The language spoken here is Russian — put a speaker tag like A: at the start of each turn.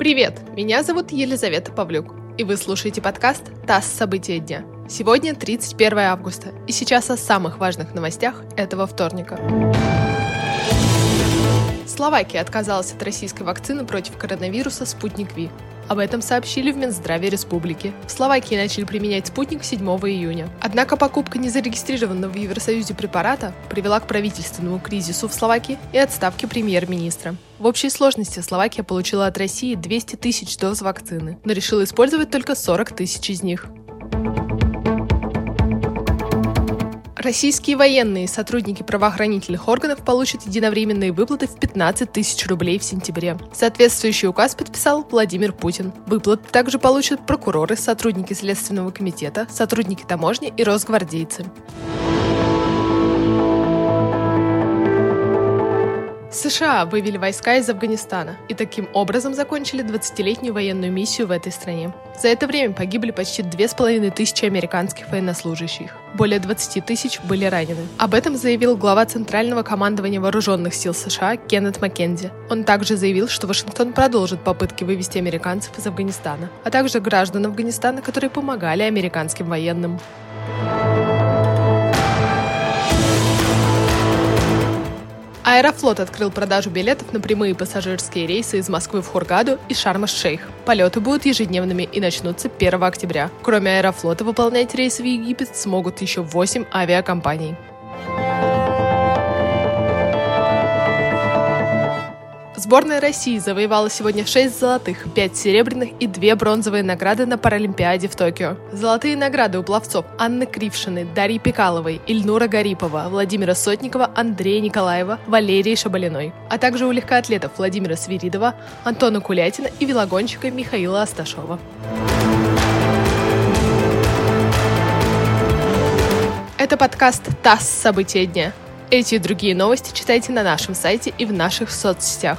A: Привет, меня зовут Елизавета Павлюк, и вы слушаете подкаст «ТАСС. События дня». Сегодня 31 августа, и сейчас о самых важных новостях этого вторника. Словакия отказалась от российской вакцины против коронавируса «Спутник Ви». Об этом сообщили в Минздраве республики. В Словакии начали применять спутник 7 июня. Однако покупка незарегистрированного в Евросоюзе препарата привела к правительственному кризису в Словакии и отставке премьер-министра. В общей сложности Словакия получила от России 200 тысяч доз вакцины, но решила использовать только 40 тысяч из них. Российские военные и сотрудники правоохранительных органов получат единовременные выплаты в 15 тысяч рублей в сентябре. Соответствующий указ подписал Владимир Путин. Выплаты также получат прокуроры, сотрудники Следственного комитета, сотрудники таможни и росгвардейцы. США вывели войска из Афганистана и таким образом закончили 20-летнюю военную миссию в этой стране. За это время погибли почти 2500 американских военнослужащих. Более 20 тысяч были ранены. Об этом заявил глава Центрального командования вооруженных сил США Кеннет Маккензи. Он также заявил, что Вашингтон продолжит попытки вывести американцев из Афганистана, а также граждан Афганистана, которые помогали американским военным. Аэрофлот открыл продажу билетов на прямые пассажирские рейсы из Москвы в Хургаду и Шарм-эш-Шейх. Полеты будут ежедневными и начнутся 1 октября. Кроме Аэрофлота, выполнять рейсы в Египет смогут еще 8 авиакомпаний. Сборная России завоевала сегодня 6 золотых, 5 серебряных и 2 бронзовые награды на Паралимпиаде в Токио. Золотые награды у пловцов Анны Крившины, Дарьи Пикаловой, Ильнура Гарипова, Владимира Сотникова, Андрея Николаева, Валерии Шабалиной, а также у легкоатлетов Владимира Свиридова, Антона Кулятина и велогонщика Михаила Асташова. Это подкаст «ТАСС. События дня». Эти и другие новости читайте на нашем сайте и в наших соцсетях.